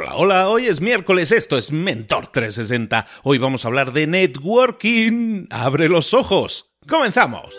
Hola, hola, hoy es miércoles, esto es Mentor 360. Hoy vamos a hablar de networking. Abre los ojos. Comenzamos.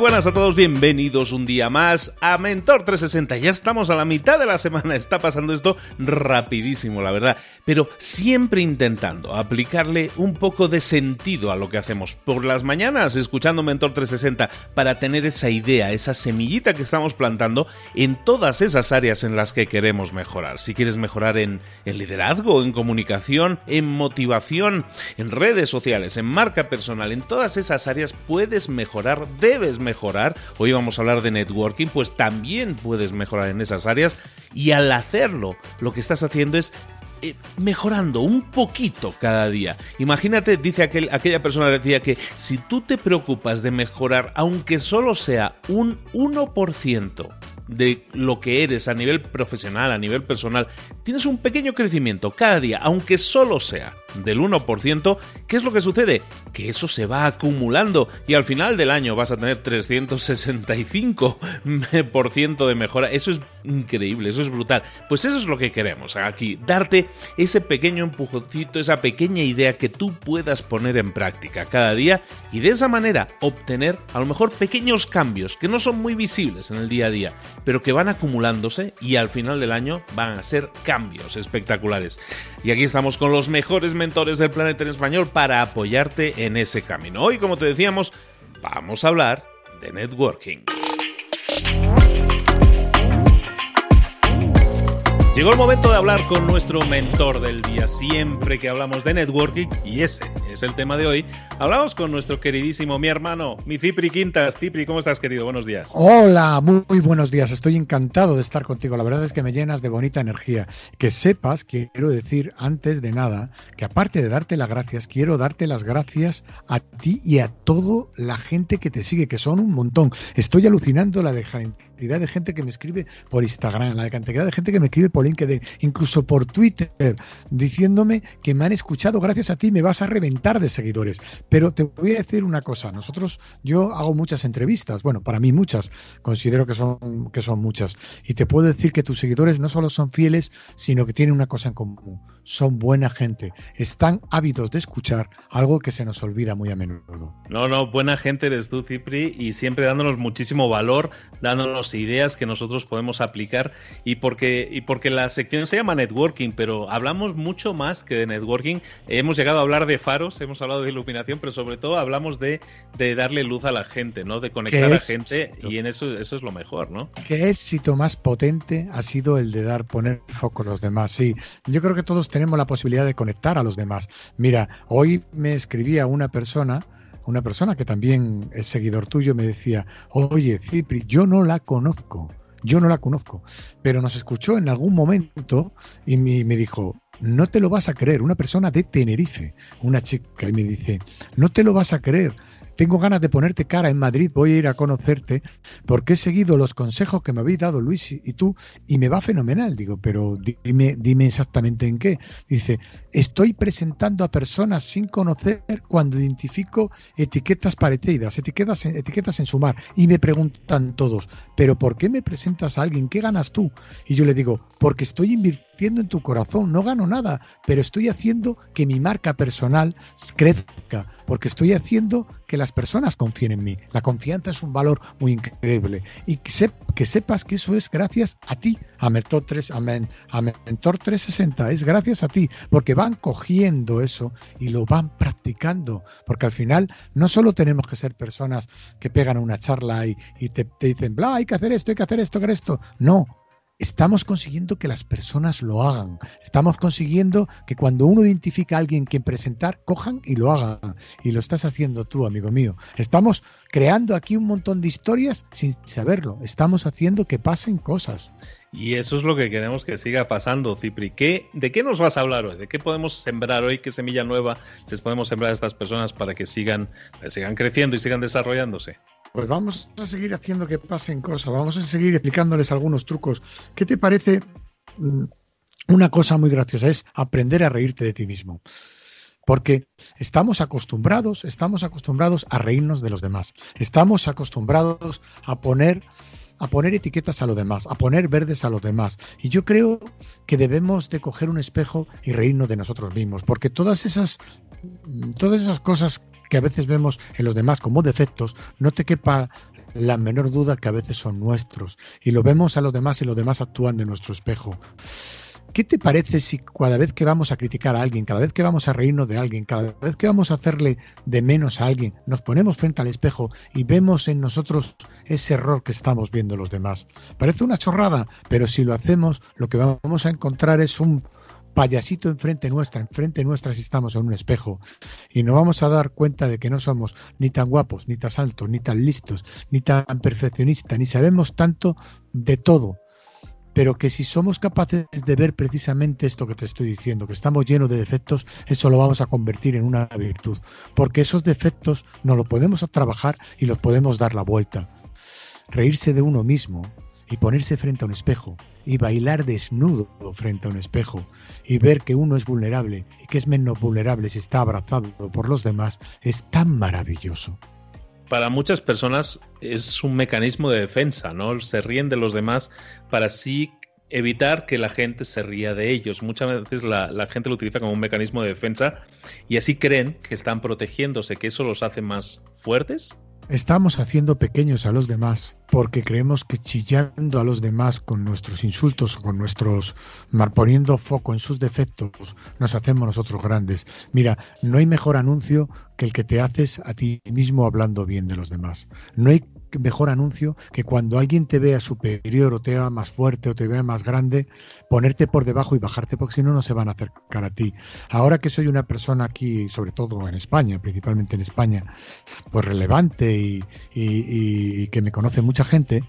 Buenas a todos, bienvenidos un día más a Mentor 360. Ya estamos a la mitad de la semana, está pasando esto rapidísimo, la verdad, pero siempre intentando aplicarle un poco de sentido a lo que hacemos por las mañanas, escuchando Mentor 360, para tener esa idea, esa semillita que estamos plantando en todas esas áreas en las que queremos mejorar. Si quieres mejorar en, en liderazgo, en comunicación, en motivación, en redes sociales, en marca personal, en todas esas áreas puedes mejorar, debes mejorar mejorar, hoy vamos a hablar de networking, pues también puedes mejorar en esas áreas y al hacerlo lo que estás haciendo es eh, mejorando un poquito cada día. Imagínate, dice aquel, aquella persona decía que si tú te preocupas de mejorar, aunque solo sea un 1%, de lo que eres a nivel profesional, a nivel personal, tienes un pequeño crecimiento cada día, aunque solo sea del 1%, ¿qué es lo que sucede? Que eso se va acumulando y al final del año vas a tener 365% de mejora. Eso es increíble, eso es brutal. Pues eso es lo que queremos aquí, darte ese pequeño empujoncito, esa pequeña idea que tú puedas poner en práctica cada día y de esa manera obtener a lo mejor pequeños cambios que no son muy visibles en el día a día, pero que van acumulándose y al final del año van a ser cambios espectaculares. Y aquí estamos con los mejores mentores del planeta en español para apoyarte en ese camino. Hoy, como te decíamos, vamos a hablar de networking. Llegó el momento de hablar con nuestro mentor del día. Siempre que hablamos de networking, y ese es el tema de hoy, hablamos con nuestro queridísimo, mi hermano, mi Cipri Quintas. Cipri, ¿cómo estás, querido? Buenos días. Hola, muy, buenos días. Estoy encantado de estar contigo. La verdad es que me llenas de bonita energía. Que sepas, quiero decir antes de nada, que aparte de darte las gracias, quiero darte las gracias a ti y a toda la gente que te sigue, que son un montón. Estoy alucinando la de cantidad de gente que me escribe por Instagram, la cantidad de gente que me escribe por LinkedIn, incluso por Twitter, diciéndome que me han escuchado gracias a ti, me vas a reventar de seguidores. Pero te voy a decir una cosa, nosotros, yo hago muchas entrevistas, bueno, para mí muchas, considero que son, que son muchas, y te puedo decir que tus seguidores no solo son fieles, sino que tienen una cosa en común, son buena gente, están ávidos de escuchar algo que se nos olvida muy a menudo. No, no, buena gente eres tú, Cipri, y siempre dándonos muchísimo valor, dándonos ideas que nosotros podemos aplicar. Y porque, y porque la sección se llama networking, pero hablamos mucho más que de networking. Hemos llegado a hablar de faros, hemos hablado de iluminación, pero sobre todo hablamos de, de darle luz a la gente, ¿no? De conectar a gente y en eso, eso es lo mejor, ¿no? ¿Qué éxito más potente ha sido el de dar, poner foco a los demás? Sí, yo creo que todos tenemos la posibilidad de conectar a los demás. Mira, hoy me escribía una persona, una persona que también es seguidor tuyo me decía, oye, Cipri, yo no la conozco, yo no la conozco, pero nos escuchó en algún momento y me, me dijo, no te lo vas a creer, una persona de Tenerife, una chica, y me dice, no te lo vas a creer, tengo ganas de ponerte cara en Madrid, voy a ir a conocerte, porque he seguido los consejos que me habéis dado Luis y, tú, y me va fenomenal. Digo, pero dime, dime exactamente en qué. Dice, estoy presentando a personas sin conocer cuando identifico etiquetas parecidas, etiquetas, etiquetas en sumar, y me preguntan todos, pero ¿por qué me presentas a alguien? ¿Qué ganas tú? Y yo le digo, porque estoy invirtiendo en tu corazón, no gano nada, pero estoy haciendo que mi marca personal crezca, porque estoy haciendo que las personas confíen en mí. La confianza es un valor muy increíble y que, que sepas que eso es gracias a ti, a Mentor, 3, a, Mentor 360, es gracias a ti, porque van cogiendo eso y lo van practicando, porque al final no solo tenemos que ser personas que pegan una charla y, te, te dicen, bla, hay que hacer esto, hay que hacer esto, hay que hacer esto. No, estamos consiguiendo que las personas lo hagan. Estamos consiguiendo que cuando uno identifica a alguien quien presentar, cojan y lo hagan. Y lo estás haciendo tú, amigo mío. Estamos creando aquí un montón de historias sin saberlo. Estamos haciendo que pasen cosas. Y eso es lo que queremos que siga pasando, Cipri. ¿Qué, ¿De qué nos vas a hablar hoy? ¿De qué podemos sembrar hoy? ¿Qué semilla nueva les podemos sembrar a estas personas para que sigan, sigan creciendo y sigan desarrollándose? Pues vamos a seguir haciendo que pasen cosas, vamos a seguir explicándoles algunos trucos. ¿Qué te parece? Mm, una cosa muy graciosa es aprender a reírte de ti mismo. Porque estamos acostumbrados, estamos acostumbrados a reírnos de los demás. Estamos acostumbrados a poner a poner etiquetas a los demás, a poner verdes a los demás. Y yo creo que debemos de coger un espejo y reírnos de nosotros mismos, porque todas esas todas esas cosas que a veces vemos en los demás como defectos, no te quepa la menor duda que a veces son nuestros y lo vemos a los demás y los demás actúan de nuestro espejo. ¿Qué te parece si cada vez que vamos a criticar a alguien, cada vez que vamos a reírnos de alguien, cada vez que vamos a hacerle de menos a alguien, nos ponemos frente al espejo y vemos en nosotros ese error que estamos viendo los demás? Parece una chorrada, pero si lo hacemos, lo que vamos a encontrar es un payasito enfrente nuestra, enfrente nuestra si estamos en un espejo. Y no vamos a dar cuenta de que no somos ni tan guapos, ni tan altos, ni tan listos, ni tan perfeccionistas, ni sabemos tanto de todo. Pero que si somos capaces de ver precisamente esto que te estoy diciendo, que estamos llenos de defectos, eso lo vamos a convertir en una virtud, porque esos defectos no lo podemos trabajar y los podemos dar la vuelta. Reírse de uno mismo y ponerse frente a un espejo y bailar desnudo frente a un espejo y ver que uno es vulnerable y que es menos vulnerable si está abrazado por los demás es tan maravilloso para muchas personas es un mecanismo de defensa, ¿no? Se ríen de los demás para así evitar que la gente se ría de ellos. Muchas veces la, la, gente lo utiliza como un mecanismo de defensa y así creen que están protegiéndose, que eso los hace más fuertes Estamos haciendo pequeños a los demás porque creemos que chillando a los demás con nuestros insultos con nuestros poniendo foco en sus defectos nos hacemos nosotros grandes. Mira, no hay mejor anuncio que el que te haces a ti mismo hablando bien de los demás. No hay mejor anuncio que cuando alguien te vea superior o te vea más fuerte o te vea más grande, ponerte por debajo y bajarte, porque si no, no se van a acercar a ti. Ahora que soy una persona aquí, sobre todo en España, principalmente en España, pues relevante y, que me conoce mucha gente,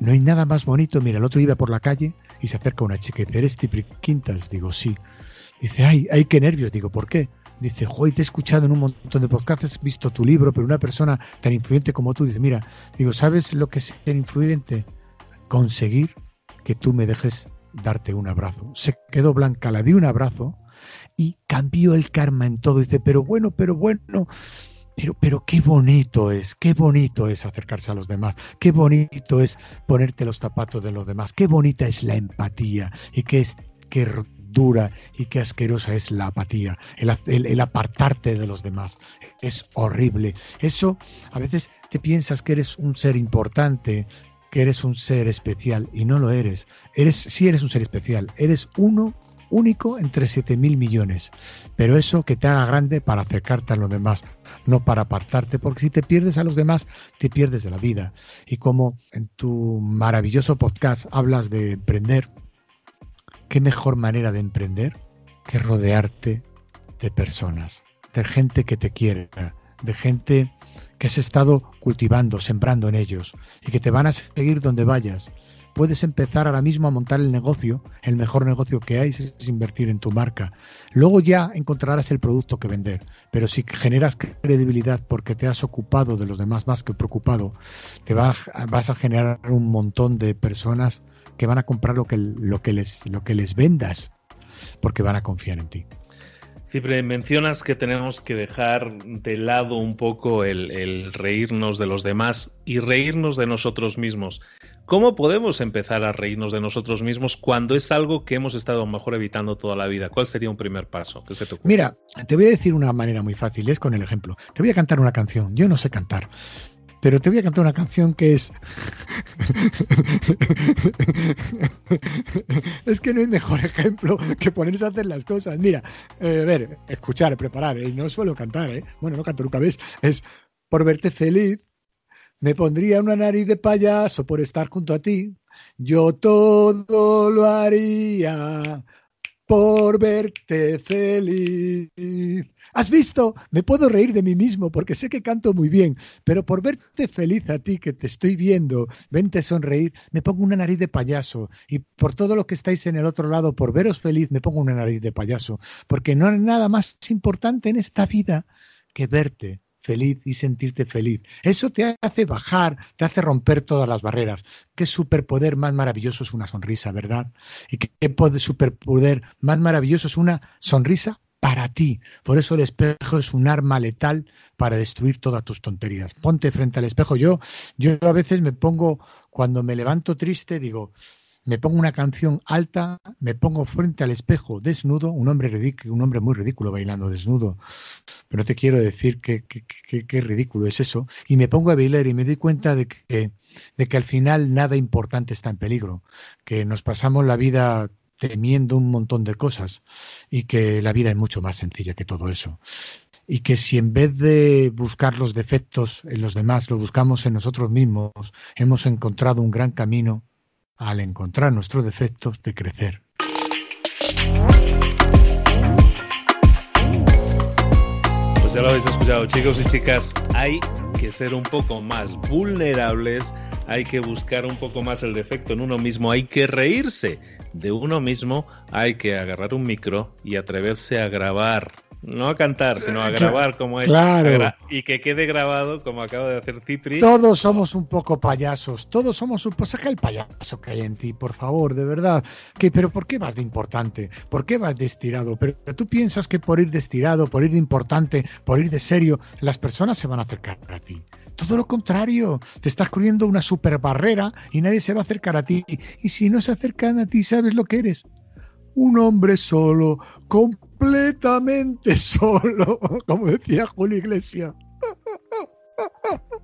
no hay nada más bonito. Mira, el otro iba por la calle y se acerca una chica y dice, ¿eres Tipri Quintas? Digo, sí. Dice, ay, ay, qué nervios. Digo, ¿por qué? Dice, joder, te he escuchado en un montón de podcasts, he visto tu libro, pero una persona tan influyente como tú dice, mira, digo, ¿sabes lo que es ser influyente? Conseguir que tú me dejes darte un abrazo. Se quedó blanca, la di un abrazo y cambió el karma en todo. Dice, pero bueno, pero bueno, pero, pero qué bonito es, qué bonito es acercarse a los demás, qué bonito es ponerte los zapatos de los demás, qué bonita es la empatía y qué es qué dura y qué asquerosa es la apatía, el, apartarte de los demás. Es horrible. Eso a veces te piensas que eres un ser importante, que eres un ser especial y no lo eres. Eres sí eres un ser especial, eres uno único entre siete mil millones. Pero eso que te haga grande para acercarte a los demás, no para apartarte, porque si te pierdes a los demás, te pierdes de la vida. Y como en tu maravilloso podcast hablas de emprender, ¿Qué mejor manera de emprender que rodearte de personas, de gente que te quiere, de gente que has estado cultivando, sembrando en ellos y que te van a seguir donde vayas? Puedes empezar ahora mismo a montar el negocio, el mejor negocio que hay es invertir en tu marca. Luego ya encontrarás el producto que vender, pero si generas credibilidad porque te has ocupado de los demás más que preocupado, te vas, vas a generar un montón de personas que van a comprar lo que, lo que, les, lo que les vendas, porque van a confiar en ti. Siempre mencionas que tenemos que dejar de lado un poco el, el, reírnos de los demás y reírnos de nosotros mismos. ¿Cómo podemos empezar a reírnos de nosotros mismos cuando es algo que hemos estado mejor evitando toda la vida? ¿Cuál sería un primer paso que se te Mira, te voy a decir una manera muy fácil, es con el ejemplo. Te voy a cantar una canción. Yo no sé cantar, pero te voy a cantar una canción que es... es que no hay mejor ejemplo que ponerse a hacer las cosas. Mira, eh, a ver, escuchar, preparar, y no suelo cantar, ¿eh? Bueno, no canto nunca, ¿ves? Es por verte feliz, me pondría una nariz de payaso por estar junto a ti. Yo todo lo haría por verte feliz. ¿Has visto? Me puedo reír de mí mismo porque sé que canto muy bien, pero por verte feliz a ti que te estoy viendo, vente sonreír, me pongo una nariz de payaso. Y por todo lo que estáis en el otro lado, por veros feliz, me pongo una nariz de payaso. Porque no hay nada más importante en esta vida que verte feliz y sentirte feliz. Eso te hace bajar, te hace romper todas las barreras. Qué superpoder más maravilloso es una sonrisa, ¿verdad? Y qué superpoder más maravilloso es una sonrisa para ti. Por eso el espejo es un arma letal para destruir todas tus tonterías. Ponte frente al espejo. Yo, yo a veces me pongo, cuando me levanto triste, digo, me pongo una canción alta, me pongo frente al espejo desnudo, un hombre un hombre muy ridículo bailando desnudo, pero te quiero decir que, qué ridículo es eso, y me pongo a bailar y me doy cuenta de que, de que al final nada importante está en peligro, que nos pasamos la vida temiendo un montón de cosas y que la vida es mucho más sencilla que todo eso. Y que si en vez de buscar los defectos en los demás, lo buscamos en nosotros mismos, hemos encontrado un gran camino al encontrar nuestros defectos, de crecer. Pues ya lo habéis escuchado, chicos y chicas, hay que ser un poco más vulnerables, hay que buscar un poco más el defecto en uno mismo, hay que reírse de uno mismo, hay que agarrar un micro y atreverse a grabar no a cantar, sino a grabar como es. Claro. Y que quede grabado como acaba de hacer Cipri. Todos somos un poco payasos. Todos somos un poco. Saca el payaso que hay en ti, por favor, de verdad. Que, pero ¿por qué vas de importante? ¿Por qué vas de estirado? Pero tú piensas que por ir de estirado, por ir de importante, por ir de serio, las personas se van a acercar a ti. Todo lo contrario, te estás corriendo una super barrera y nadie se va a acercar a ti. Y si no se acercan a ti, ¿sabes lo que eres? Un hombre solo, completamente solo, como decía Julio Iglesias.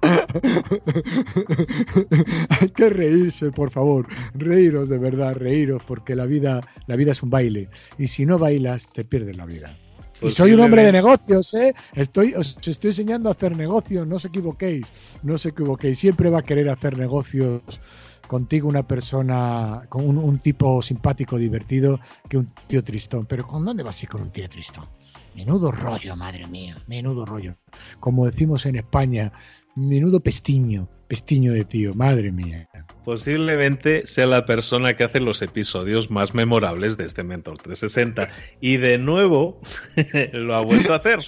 Hay que reírse, por favor. Reíros de verdad, reíros, porque la vida, la vida es un baile. Y si no bailas, te pierdes la vida. Y soy un hombre de negocios, ¿eh? Estoy, os estoy enseñando a hacer negocios, no os equivoquéis, no os equivoquéis. Siempre va a querer hacer negocios contigo una persona, con un, tipo simpático, divertido, que un tío tristón. Pero ¿con dónde vas a ir con un tío tristón? Menudo rollo, madre mía, menudo rollo. Como decimos en España, menudo pestiño, pestiño de tío, madre mía. Posiblemente sea la persona que hace los episodios más memorables de este Mentor 360. Y de nuevo lo ha vuelto a hacer.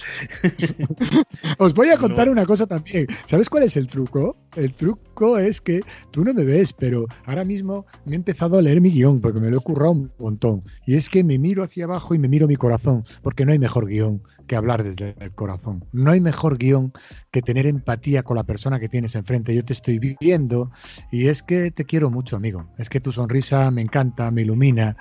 Os voy a contar una cosa también. ¿Sabes cuál es el truco? El truco es que tú no me ves, pero ahora mismo me he empezado a leer mi guion porque me lo he currado un montón. Y es que me miro hacia abajo y me miro mi corazón, porque no hay mejor guion que hablar desde el corazón. No hay mejor guion que tener empatía con la persona que tienes enfrente. Yo te estoy viviendo y es que te quiero mucho, amigo. Es que tu sonrisa me encanta, me ilumina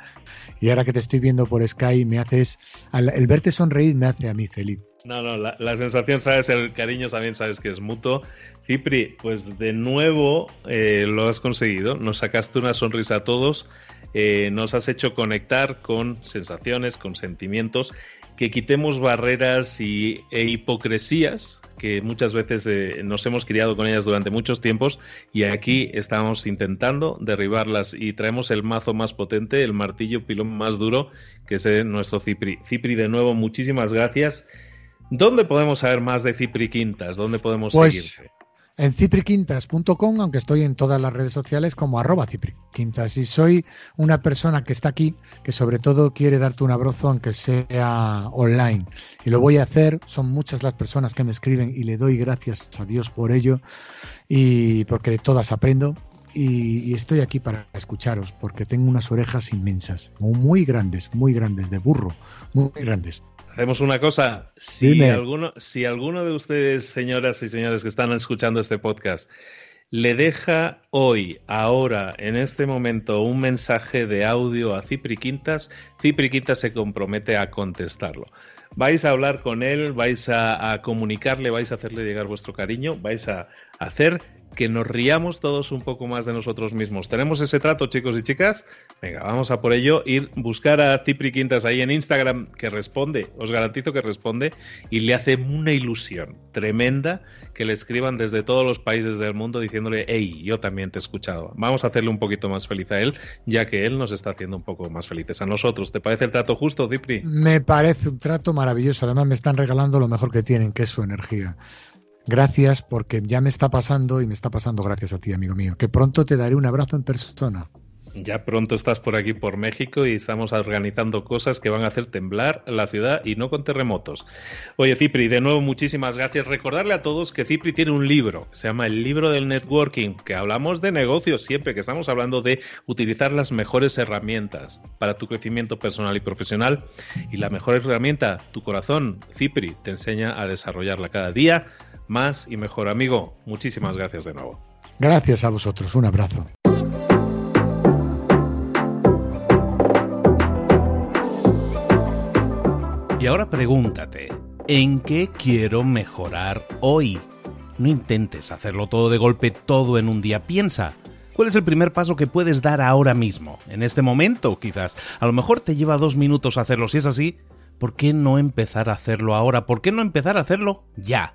y ahora que te estoy viendo por Sky me haces, el verte sonreír me hace a mí feliz. No, no, la, sensación, sabes, el cariño también sabes que es mutuo. Cipri, pues de nuevo eh, lo has conseguido, nos sacaste una sonrisa a todos, eh, nos has hecho conectar con sensaciones, con sentimientos que quitemos barreras y, e hipocresías que muchas veces eh, nos hemos criado con ellas durante muchos tiempos y aquí estamos intentando derribarlas y traemos el mazo más potente, el martillo pilón más duro que es nuestro Cipri. Cipri, de nuevo, muchísimas gracias. ¿Dónde podemos saber más de Cipri Quintas? ¿Dónde podemos pues, en cipriquintas.com, aunque estoy en todas las redes sociales como arroba cipriquintas. Y soy una persona que está aquí, que sobre todo quiere darte un abrazo, aunque sea online. Y lo voy a hacer, son muchas las personas que me escriben y le doy gracias a Dios por ello, y porque de todas aprendo. Y, y estoy aquí para escucharos, porque tengo unas orejas inmensas, muy grandes, muy grandes, de burro, muy grandes. Hacemos una cosa, si alguno, si alguno de ustedes, señoras y señores que están escuchando este podcast, le deja hoy, ahora, en este momento, un mensaje de audio a Cipri Quintas, Cipri Quintas se compromete a contestarlo. Vais a hablar con él, vais a, a comunicarle, vais a hacerle llegar vuestro cariño, vais a hacer que nos riamos todos un poco más de nosotros mismos. ¿Tenemos ese trato, chicos y chicas? Venga, vamos a por ello. Ir buscar a Cipri Quintas ahí en Instagram, que responde, os garantizo que responde, y le hace una ilusión tremenda que le escriban desde todos los países del mundo diciéndole, hey, yo también te he escuchado. Vamos a hacerle un poquito más feliz a él, ya que él nos está haciendo un poco más felices a nosotros. ¿Te parece el trato justo, Cipri? Me parece un trato maravilloso. Además, me están regalando lo mejor que tienen, que es su energía. Gracias porque ya me está pasando y me está pasando gracias a ti, amigo mío, que pronto te daré un abrazo en persona. Ya pronto estás por aquí, por México, y estamos organizando cosas que van a hacer temblar la ciudad y no con terremotos. Oye, Cipri, de nuevo, muchísimas gracias. Recordarle a todos que Cipri tiene un libro, se llama El libro del networking, que hablamos de negocios siempre, que estamos hablando de utilizar las mejores herramientas para tu crecimiento personal y profesional. Y la mejor herramienta, tu corazón, Cipri, te enseña a desarrollarla cada día más y mejor. Amigo, muchísimas gracias de nuevo. Gracias a vosotros, un abrazo. Y ahora pregúntate, ¿en qué quiero mejorar hoy? No intentes hacerlo todo de golpe, todo en un día. Piensa, ¿cuál es el primer paso que puedes dar ahora mismo? En este momento, quizás. A lo mejor te lleva dos minutos hacerlo. Si es así, ¿por qué no empezar a hacerlo ahora? ¿Por qué no empezar a hacerlo ya,